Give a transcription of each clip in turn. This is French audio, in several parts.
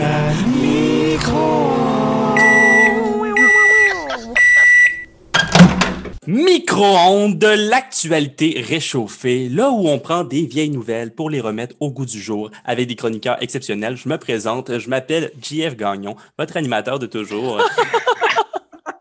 À Micro-ondes de l'actualité réchauffée, là où on prend des vieilles nouvelles pour les remettre au goût du jour avec des chroniqueurs exceptionnels. Je me présente, je m'appelle JF Gagnon, votre animateur de toujours.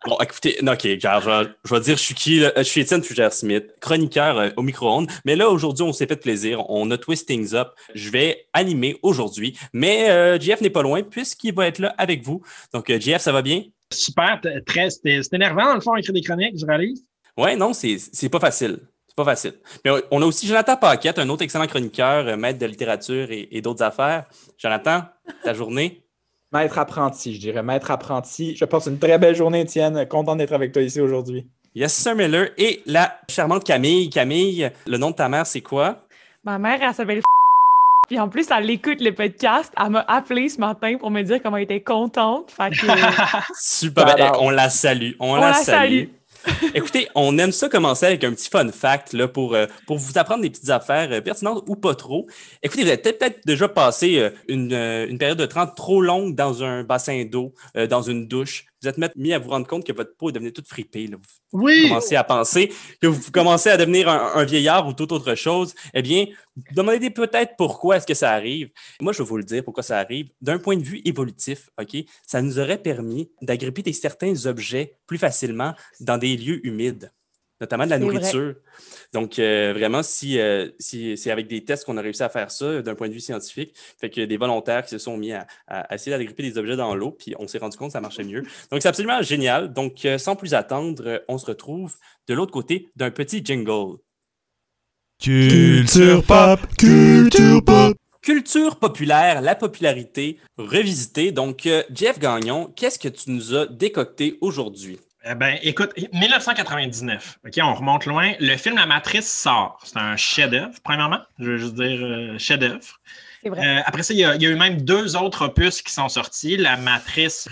Bon, écoutez, ok, genre, je, je, vais dire, je suis qui? Je suis Étienne Fugère-Smith, chroniqueur euh, au micro-ondes. Mais là, aujourd'hui, on s'est fait plaisir. On a twist things up. Je vais animer aujourd'hui. Mais euh, JF n'est pas loin puisqu'il va être là avec vous. Donc, euh, JF, ça va bien? Super, très, c'est énervant, dans le fond, écrire des chroniques, je réalise. Ouais, non, c'est pas facile. C'est pas facile. Mais on a aussi Jonathan Paquette, un autre excellent chroniqueur, euh, maître de littérature et, et d'autres affaires. Jonathan, ta journée? Maître apprenti, je dirais. Maître apprenti. Je passe une très belle journée, Étienne. Content d'être avec toi ici aujourd'hui. Yes, Sir Miller. Et la charmante Camille. Camille, le nom de ta mère, c'est quoi? Ma mère, elle s'appelle Puis en plus, elle écoute le podcast. Elle m'a appelé ce matin pour me dire comment elle était contente. Fait que... Super. Ben, on la salue. On, On la, la salue. salue. Écoutez, on aime ça commencer avec un petit fun fact là, pour, euh, vous apprendre des petites affaires euh, pertinentes ou pas trop. Écoutez, vous avez peut-être déjà passé euh, une, une période de temps trop longue dans un bassin d'eau, dans une douche. Vous êtes mis à vous rendre compte que votre peau est devenue toute fripée. Là. Vous Oui! commencez à penser que vous commencez à devenir un, un vieillard ou toute autre chose. Eh bien, demandez peut-être pourquoi est-ce que ça arrive. Moi, je vais vous le dire pourquoi ça arrive. D'un point de vue évolutif, OK, ça nous aurait permis d'agripper des certains objets plus facilement dans des lieux humides, notamment de la vrai. nourriture. Donc, euh, vraiment, si, euh, si c'est avec des tests qu'on a réussi à faire ça d'un point de vue scientifique, fait que des volontaires qui se sont mis à, à essayer d'agripper des objets dans l'eau, puis on s'est rendu compte que ça marchait mieux. Donc, c'est absolument génial. Donc, euh, sans plus attendre, on se retrouve de l'autre côté d'un petit jingle. Culture pop, culture pop. Culture populaire, la popularité revisitée. Donc, Jeff Gagnon, qu'est-ce que tu nous as décocté aujourd'hui? Eh ben, écoute, 1999, OK, on remonte loin. Le film La Matrice sort. C'est un chef-d'œuvre, premièrement. Je veux juste dire euh, chef-d'œuvre. C'est vrai. Euh, après ça, il y, a, il y a eu même deux autres opus qui sont sortis. La Matrice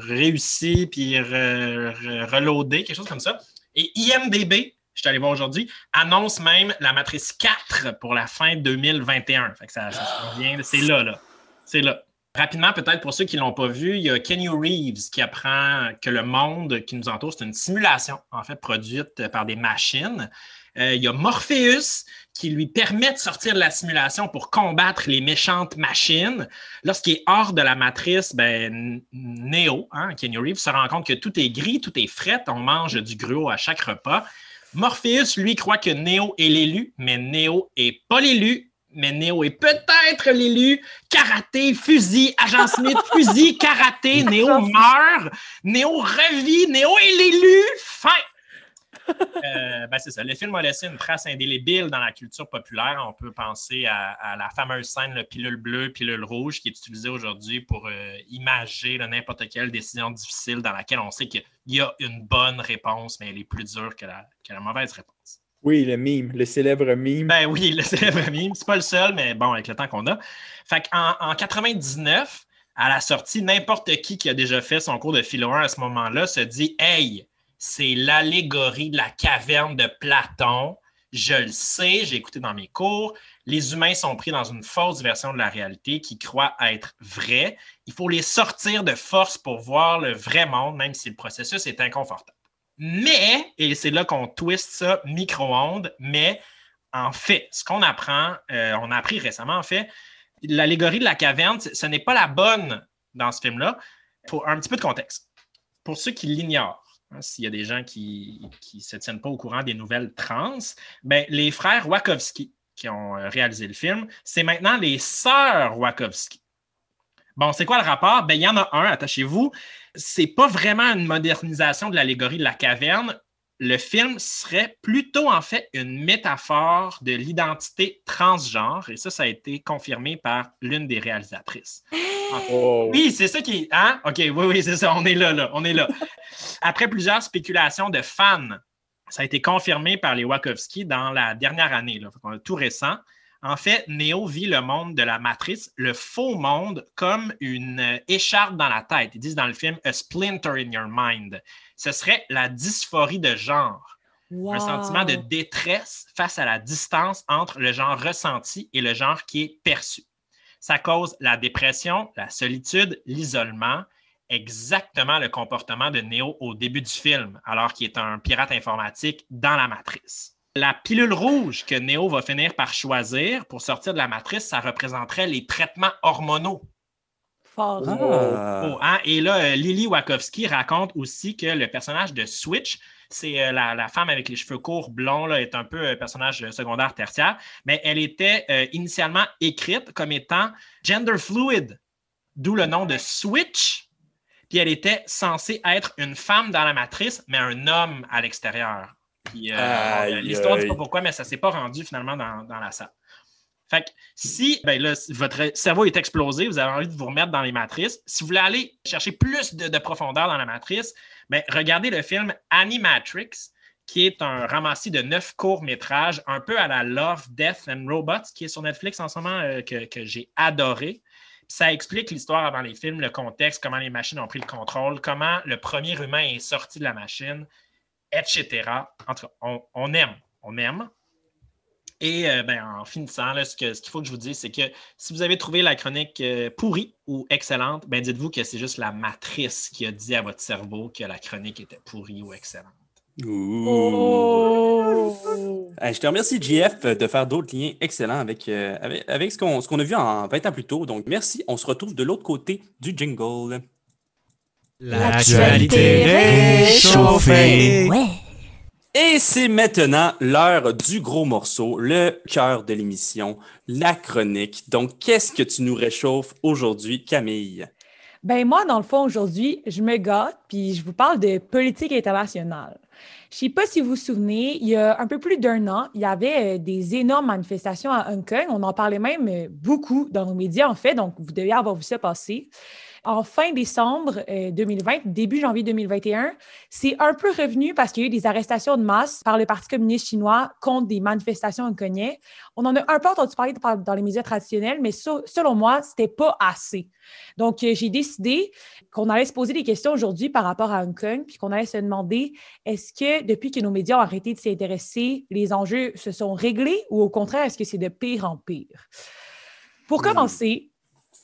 réussie puis re- re- reloadée, quelque chose comme ça. Et IMDB, je suis allé voir aujourd'hui, annonce même la Matrice 4 pour la fin 2021. Fait que ça, ça s'en vient. C'est là, là. C'est là. Rapidement, peut-être pour ceux qui ne l'ont pas vu, il y a Kenny Reeves qui apprend que le monde qui nous entoure, c'est une simulation, en fait, produite par des machines. Euh, il y a Morpheus qui lui permet de sortir de la simulation pour combattre les méchantes machines. Lorsqu'il est hors de la matrice, ben, Neo, hein, Kenny Reeves, se rend compte que tout est gris, tout est fret, on mange du gruau à chaque repas. Morpheus, lui, croit que Neo est l'élu, mais Neo est pas l'élu. Mais Neo est peut-être l'élu. Karaté, fusil, agent Smith, fusil, karaté. Neo meurt. Neo revit. Neo est l'élu. Fin. Euh, ben, c'est ça. Le film a laissé une trace indélébile dans la culture populaire. On peut penser à, à la fameuse scène, le pilule bleue, pilule rouge, qui est utilisée aujourd'hui pour euh, imager n'importe quelle décision difficile dans laquelle on sait qu'il y a une bonne réponse, mais elle est plus dure que la, que la mauvaise réponse. Oui, le mime, le célèbre mime. Ben oui, le célèbre mime. C'est pas le seul, mais bon, avec le temps qu'on a. Fait qu'en en 99, à la sortie, n'importe qui qui a déjà fait son cours de philo 1 à ce moment-là se dit Hey, c'est l'allégorie de la caverne de Platon. Je le sais, j'ai écouté dans mes cours. Les humains sont pris dans une fausse version de la réalité qui croit être vraie. Il faut les sortir de force pour voir le vrai monde, même si le processus est inconfortable. Mais, et c'est là qu'on twist ça micro-ondes, mais en fait, ce qu'on apprend, euh, on a appris récemment, en fait, l'allégorie de la caverne, ce n'est pas la bonne dans ce film-là. Pour un petit peu de contexte. Pour ceux qui l'ignorent, hein, s'il y a des gens qui ne se tiennent pas au courant des nouvelles trans, ben, les frères Wachowski qui ont euh, réalisé le film, c'est maintenant les sœurs Wachowski. Bon, c'est quoi le rapport? Ben, il y en a un, attachez-vous. C'est pas vraiment une modernisation de l'allégorie de la caverne. le film serait plutôt en fait une métaphore de l'identité transgenre, et ça, ça a été confirmé par l'une des réalisatrices. Oh. Oui, c'est ça qui. Hein? OK, oui, oui, c'est ça. On est là, là. On est là. Après plusieurs spéculations de fans, ça a été confirmé par les Wachowski dans la dernière année, là, tout récent. En fait, Neo vit le monde de la matrice, le faux monde, comme une euh, écharpe dans la tête. Ils disent dans le film A Splinter in Your Mind. Ce serait la dysphorie de genre, un sentiment de détresse face à la distance entre le genre ressenti et le genre qui est perçu. Ça cause la dépression, la solitude, l'isolement, exactement le comportement de Neo au début du film, alors qu'il est un pirate informatique dans la matrice. La pilule rouge que Neo va finir par choisir pour sortir de la matrice, ça représenterait les traitements hormonaux. Fort. Ah. Oh, hein? Et là, euh, Lily Wachowski raconte aussi que le personnage de Switch, c'est euh, la, la femme avec les cheveux courts blonds, là, est un peu un personnage euh, secondaire tertiaire, mais elle était euh, initialement écrite comme étant gender fluid, d'où le nom de Switch. Puis elle était censée être une femme dans la matrice, mais un homme à l'extérieur. Puis, euh, L'histoire ne dit pas pourquoi, mais ça ne s'est pas rendu finalement dans, dans la salle. Fait que si ben là, votre cerveau est explosé, vous avez envie de vous remettre dans les matrices, si vous voulez aller chercher plus de, de profondeur dans la matrice, ben, regardez le film Animatrix, qui est un ramassis de neuf courts-métrages, un peu à la Love, Death and Robots, qui est sur Netflix en ce moment, euh, que, que j'ai adoré. Ça explique l'histoire avant les films, le contexte, comment les machines ont pris le contrôle, comment le premier humain est sorti de la machine, etc. En tout cas, on, on aime, on aime. Et euh, ben, en finissant, là, ce que- ce qu'il faut que je vous dise, c'est que si vous avez trouvé la chronique euh, pourrie ou excellente, ben, dites-vous que c'est juste la matrice qui a dit à votre cerveau que la chronique était pourrie ou excellente. Ouh. Oh! Hey, je te remercie, JF, de faire d'autres liens excellents avec, euh, avec, avec ce qu'on ce qu'on a vu en 20 ans plus tôt. Donc, merci. On se retrouve de l'autre côté du jingle. L'actualité réchauffée. Ouais. Et c'est maintenant l'heure du gros morceau, le cœur de l'émission, la chronique. Donc, qu'est-ce que tu nous réchauffes aujourd'hui, Camille? Ben moi, dans le fond, aujourd'hui, je me gâte, puis je vous parle de politique internationale. Je sais pas si vous vous souvenez, il y a un peu plus d'un an, il y avait euh, des énormes manifestations à Hong Kong. On en parlait même euh, beaucoup dans nos médias, en fait, donc vous devez avoir vu ça passer. En fin décembre euh, 2020, début janvier 2021, c'est un peu revenu parce qu'il y a eu des arrestations de masse par le Parti communiste chinois contre des manifestations hongkongais. On en a un peu entendu parler par- dans les médias traditionnels, mais so- selon moi, c'était pas assez. Donc, euh, j'ai décidé qu'on allait se poser des questions aujourd'hui par rapport à Hong Kong, puis qu'on allait se demander est-ce que depuis que nos médias ont arrêté de s'y intéresser, les enjeux se sont réglés ou au contraire, est-ce que c'est de pire en pire? Pour commencer,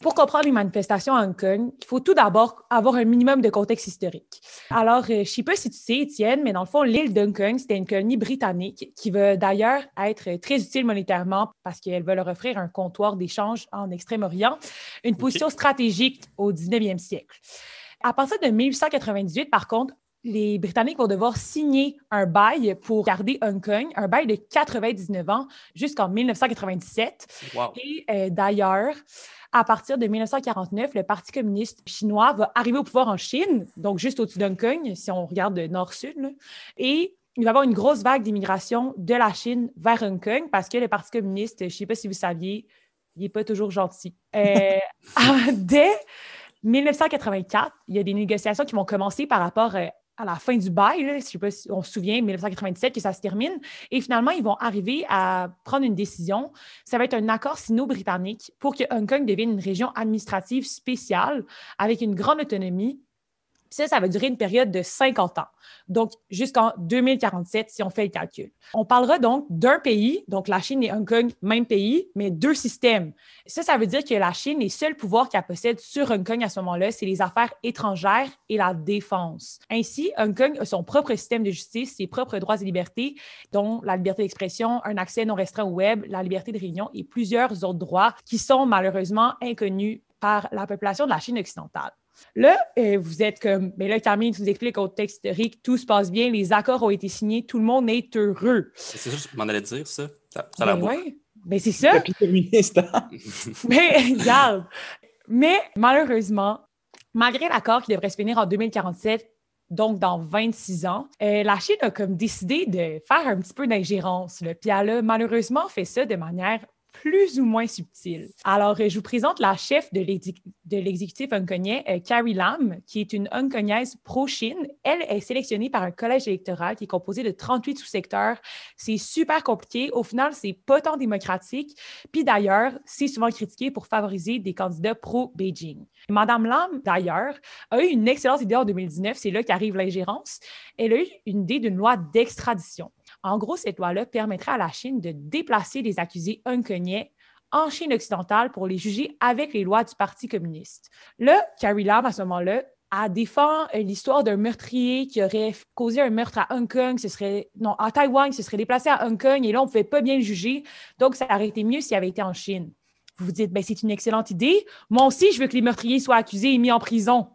pour comprendre les manifestations à Hong Kong, il faut tout d'abord avoir un minimum de contexte historique. Alors, euh, je ne sais pas si tu sais, Étienne, mais dans le fond, l'île d'Hong Kong, c'était une colonie britannique qui va d'ailleurs être très utile monétairement parce qu'elle va leur offrir un comptoir d'échange en Extrême-Orient, une position stratégique au 19e siècle. À partir de 1898, par contre, les Britanniques vont devoir signer un bail pour garder Hong Kong, un bail de 99 ans jusqu'en 1997. Wow. Et euh, d'ailleurs, à partir de 1949, le Parti communiste chinois va arriver au pouvoir en Chine, donc juste au-dessus d'Hong Kong, si on regarde de nord-sud. Et il va y avoir une grosse vague d'immigration de la Chine vers Hong Kong parce que le Parti communiste, je ne sais pas si vous saviez, il n'est pas toujours gentil. Euh, dès 1984, il y a des négociations qui vont commencer par rapport euh, à la fin du bail. Je sais pas si on se souvient, 1997, que ça se termine. Et finalement, ils vont arriver à prendre une décision. Ça va être un accord sino-britannique pour que Hong Kong devienne une région administrative spéciale avec une grande autonomie. Ça, ça va durer une période de 50 ans, donc jusqu'en 2047 si on fait le calcul. On parlera donc d'un pays, donc la Chine et Hong Kong, même pays, mais deux systèmes. Ça, ça veut dire que la Chine, les seuls pouvoirs qu'elle possède sur Hong Kong à ce moment-là, c'est les affaires étrangères et la défense. Ainsi, Hong Kong a son propre système de justice, ses propres droits et libertés, dont la liberté d'expression, un accès non restreint au web, la liberté de réunion et plusieurs autres droits qui sont malheureusement inconnus par la population de la Chine occidentale. Là, euh, vous êtes comme, mais là, Camille, tu nous expliques au texte historique, tout se passe bien, les accords ont été signés, tout le monde est heureux. C'est ça, je m'en allais dire, ça. Ça, ça a l'air Ben ouais. Ben c'est ça. Hein? Mais regarde. Mais malheureusement, malgré l'accord qui devrait se finir en 2047, donc dans 26 ans, euh, la Chine a comme décidé de faire un petit peu d'ingérence. Puis elle a malheureusement fait ça de manière plus ou moins subtil. Alors, euh, je vous présente la chef de l'exécutif hongkongais, euh, Carrie Lam, qui est une hongkongaise pro-Chine. Elle est sélectionnée par un collège électoral qui est composé de 38 sous-secteurs. C'est super compliqué. Au final, c'est pas tant démocratique. Puis d'ailleurs, c'est souvent critiqué pour favoriser des candidats pro-Beijing. Madame Lam, d'ailleurs, a eu une excellente idée en 2019. C'est là qu'arrive l'ingérence. Elle a eu une idée d'une loi d'extradition. En gros, cette loi-là permettrait à la Chine de déplacer les accusés hongkongais en Chine occidentale pour les juger avec les lois du Parti communiste. Là, Carrie Lam, à ce moment-là, a défend euh, l'histoire d'un meurtrier qui aurait causé un meurtre à Hong Kong, ce serait, non, à Taïwan, se serait déplacé à Hong Kong, et là, on ne pouvait pas bien le juger. Donc, ça aurait été mieux s'il avait été en Chine. Vous vous dites, ben, c'est une excellente idée. Moi aussi, je veux que les meurtriers soient accusés et mis en prison.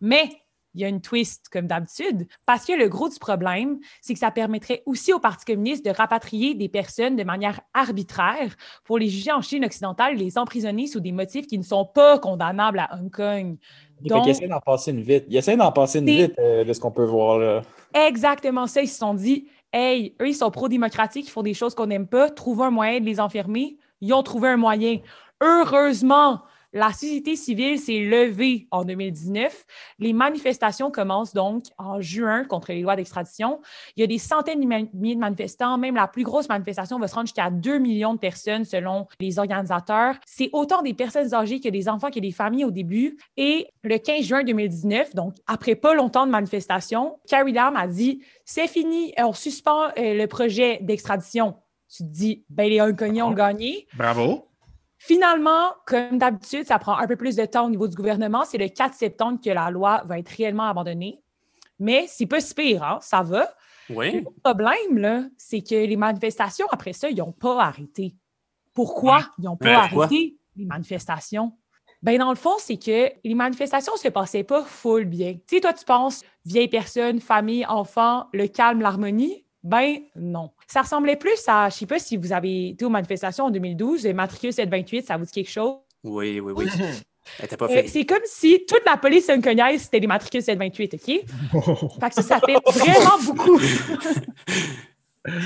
Mais il y a une twist comme d'habitude, parce que le gros du problème, c'est que ça permettrait aussi au Parti communiste de rapatrier des personnes de manière arbitraire pour les juger en Chine occidentale les emprisonner sous des motifs qui ne sont pas condamnables à Hong Kong. Donc, il essaie d'en passer une vite. Il essaie d'en passer une vite euh, de ce qu'on peut voir là. Exactement ça. Ils se sont dit, hey, eux, ils sont pro-démocratiques, ils font des choses qu'on n'aime pas, trouvons un moyen de les enfermer. Ils ont trouvé un moyen. Heureusement, la société civile s'est levée en 2019. Les manifestations commencent donc en juin contre les lois d'extradition. Il y a des centaines de milliers de manifestants. Même la plus grosse manifestation va se rendre jusqu'à 2 millions de personnes selon les organisateurs. C'est autant des personnes âgées que des enfants que des familles au début. Et le 15 juin 2019, donc après pas longtemps de manifestation, Carrie Lam a dit c'est fini, on suspend euh, le projet d'extradition. Tu te dis, ben les Hongkongais ont gagné. Bravo. Finalement, comme d'habitude, ça prend un peu plus de temps au niveau du gouvernement. C'est le 4 septembre que la loi va être réellement abandonnée. Mais c'est pas si pire, hein? ça va. Oui. Le problème, c'est que les manifestations, après ça, ils n'ont pas arrêté. Pourquoi ils n'ont pas arrêté les manifestations? Ben, dans le fond, c'est que les manifestations ne se passaient pas full bien. Tu sais, toi, tu penses vieille personne, famille, enfant, le calme, l'harmonie. Ben non. Ça ressemblait plus à, je ne sais pas si vous avez été aux manifestations en 2012, Matricule 728, ça vous dit quelque chose? Oui, oui, oui. Euh, c'est comme si toute la police hongkongaise, c'était les matricules 728, OK? fait que ça, ça fait vraiment beaucoup.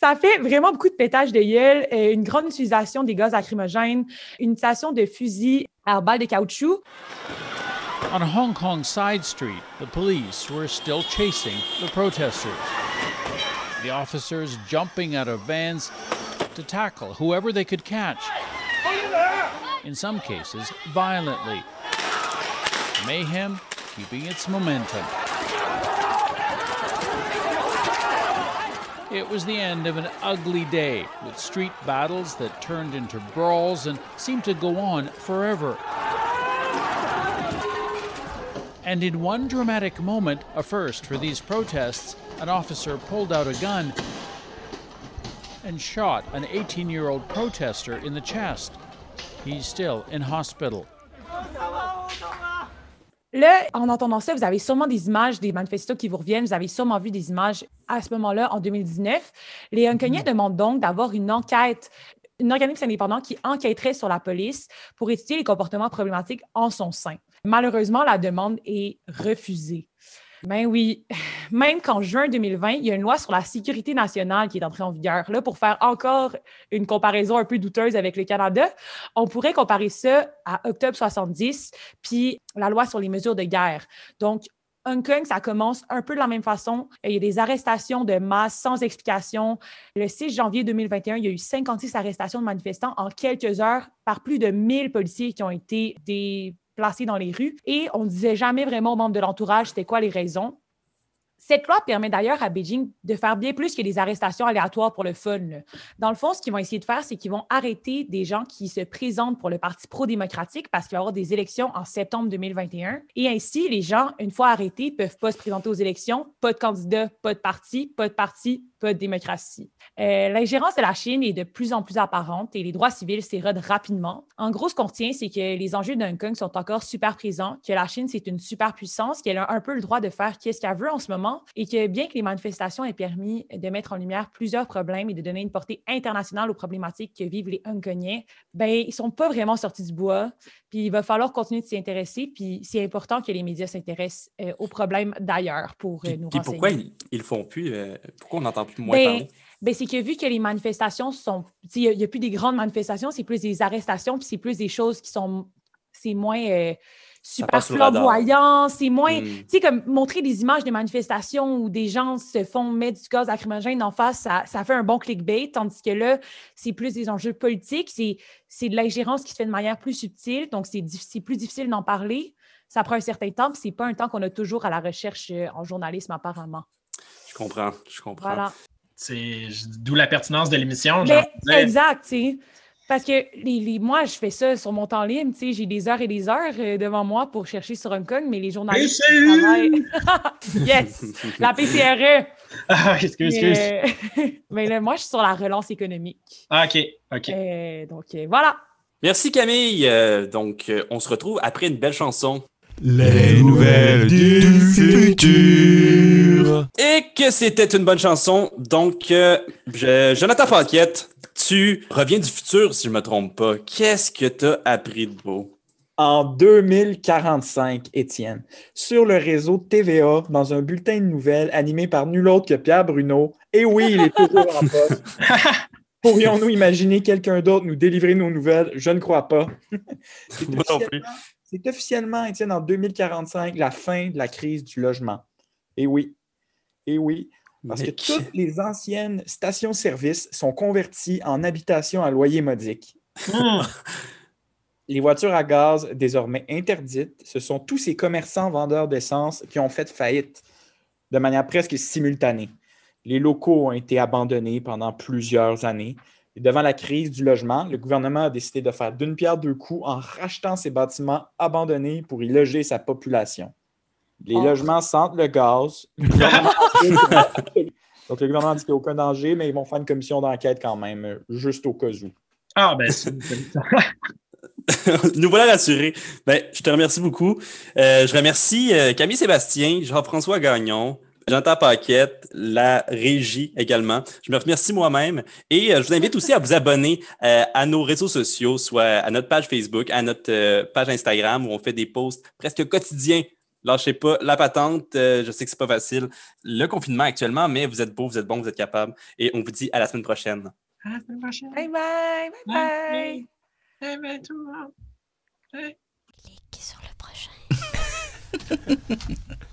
ça fait vraiment beaucoup de pétage de gueule, euh, une grande utilisation des gaz lacrymogènes, une utilisation de fusils à balles de caoutchouc. On Hong Kong side street, the police were still chasing the protesters. The officers jumping out of vans to tackle whoever they could catch. In some cases, violently. Mayhem keeping its momentum. It was the end of an ugly day with street battles that turned into brawls and seemed to go on forever. And in one dramatic moment, a first for these protests, an officer pulled out a gun and shot an 18 year old protester in the chest. He's still in hospital. Là, en entendant ça, vous avez sûrement des images des manifestants qui vous reviennent. Vous avez sûrement vu des images à ce moment-là, en 2019. Les Hongkongais mm. demandent donc d'avoir une enquête, un organisme indépendant qui enquêterait sur la police pour étudier les comportements problématiques en son sein. Malheureusement, la demande est refusée. Ben oui, même qu'en juin 2020, il y a une loi sur la sécurité nationale qui est entrée en vigueur. Là, pour faire encore une comparaison un peu douteuse avec le Canada, on pourrait comparer ça à octobre 70, puis la loi sur les mesures de guerre. Donc, Hong Kong, ça commence un peu de la même façon. Il y a des arrestations de masse sans explication. Le 6 janvier 2021, il y a eu 56 arrestations de manifestants en quelques heures par plus de 1000 policiers qui ont été des placés dans les rues et on ne disait jamais vraiment aux membres de l'entourage c'était quoi les raisons. Cette loi permet d'ailleurs à Beijing de faire bien plus que des arrestations aléatoires pour le fun. Dans le fond, ce qu'ils vont essayer de faire, c'est qu'ils vont arrêter des gens qui se présentent pour le Parti pro-démocratique parce qu'il va y avoir des élections en septembre 2021. Et ainsi, les gens, une fois arrêtés, peuvent pas se présenter aux élections. Pas de candidat, pas de parti, pas de parti, pas de démocratie. Euh, L'ingérence de la Chine est de plus en plus apparente et les droits civils s'érodent rapidement. En gros, ce qu'on retient, c'est que les enjeux de Hong Kong sont encore super présents, que la Chine, c'est une superpuissance, qu'elle a un peu le droit de faire ce qu'elle veut en ce moment et que bien que les manifestations aient permis de mettre en lumière plusieurs problèmes et de donner une portée internationale aux problématiques que vivent les Hongkongais, ben ils sont pas vraiment sortis du bois. Puis il va falloir continuer de s'y intéresser. Puis c'est important que les médias s'intéressent euh, aux problèmes d'ailleurs pour euh, nous puis renseigner. pourquoi ils, font plus? euh, pourquoi on n'entend plus moins Ben, ben, c'est que vu que les manifestations sont. Il n'y a, plus des grandes manifestations, c'est plus des arrestations, puis c'est plus des choses qui sont. C'est moins euh, super flamboyant, c'est moins. Hmm. Tu sais, comme montrer des images de manifestations où des gens se font mettre du gaz lacrymogène en face, ça, ça fait un bon clickbait, tandis que là, c'est plus des enjeux politiques, c'est de l'ingérence qui se fait de manière plus subtile, donc c'est plus difficile d'en parler. Ça prend un certain temps, puis c'est pas un temps qu'on a toujours à la recherche euh, en journalisme, apparemment. Je comprends, je comprends. Voilà. C'est d'où la pertinence de l'émission. exact, tu sais. Parce que les, les- moi, je fais ça sur mon temps libre, tu sais, j'ai des heures et des heures euh, devant moi pour chercher sur Hong Kong, mais les journalistes travaillent... yes! La PCRE! Ah, excuse, excuse. Mais, euh, mais là, moi, je suis sur la relance économique. Ah, OK, OK. Euh, donc, euh, voilà. Merci Camille. Euh, donc, euh, on se retrouve après une belle chanson. Les nouvelles du futur. Et que c'était une bonne chanson. Donc, euh, je- Jonathan Paquette, tu reviens du futur, si je me trompe pas. Qu'est-ce que tu as appris de beau? En 2045, Étienne, sur le réseau TVA, dans un bulletin de nouvelles animé par nul autre que Pierre Bruno. Et oui, il est toujours en poste. Pourrions-nous imaginer quelqu'un d'autre nous délivrer nos nouvelles? Je ne crois pas. C'est Moi non plus. C'est officiellement, Étienne, en 2045, la fin de la crise du logement. Et oui. Et oui. Parce que toutes les anciennes stations-service sont converties en habitations à loyer modique. Hmm. Les voitures à gaz, désormais interdites, ce sont tous ces commerçants vendeurs d'essence qui ont fait faillite de manière presque simultanée. Les locaux ont été abandonnés pendant plusieurs années. Et devant la crise du logement, le gouvernement a décidé de faire d'une pierre deux coups en rachetant ces bâtiments abandonnés pour y loger sa population. Les Oh. logements sentent le gaz. Donc, le gouvernement dit qu'il n'y a aucun danger, mais ils vont faire une commission d'enquête quand même, juste au cas où. Ah, ben, c'est- Nous voilà rassurés. Ben, je te remercie beaucoup. Euh, je remercie euh, Camille Sébastien, Jean-François Gagnon, Jonathan Paquette, la régie également. Je me remercie moi-même et euh, je vous invite aussi à vous abonner euh, à nos réseaux sociaux, soit à notre page Facebook, à notre euh, page Instagram où on fait des posts presque quotidiens. Lâchez pas la patente. je sais que c'est pas facile. Le confinement actuellement, mais vous êtes beau, vous êtes bon, vous êtes capable. Et on vous dit à la semaine prochaine. À la semaine prochaine. Bye bye! Bye bye! Ben, tout le monde. Cliquez sur le prochain.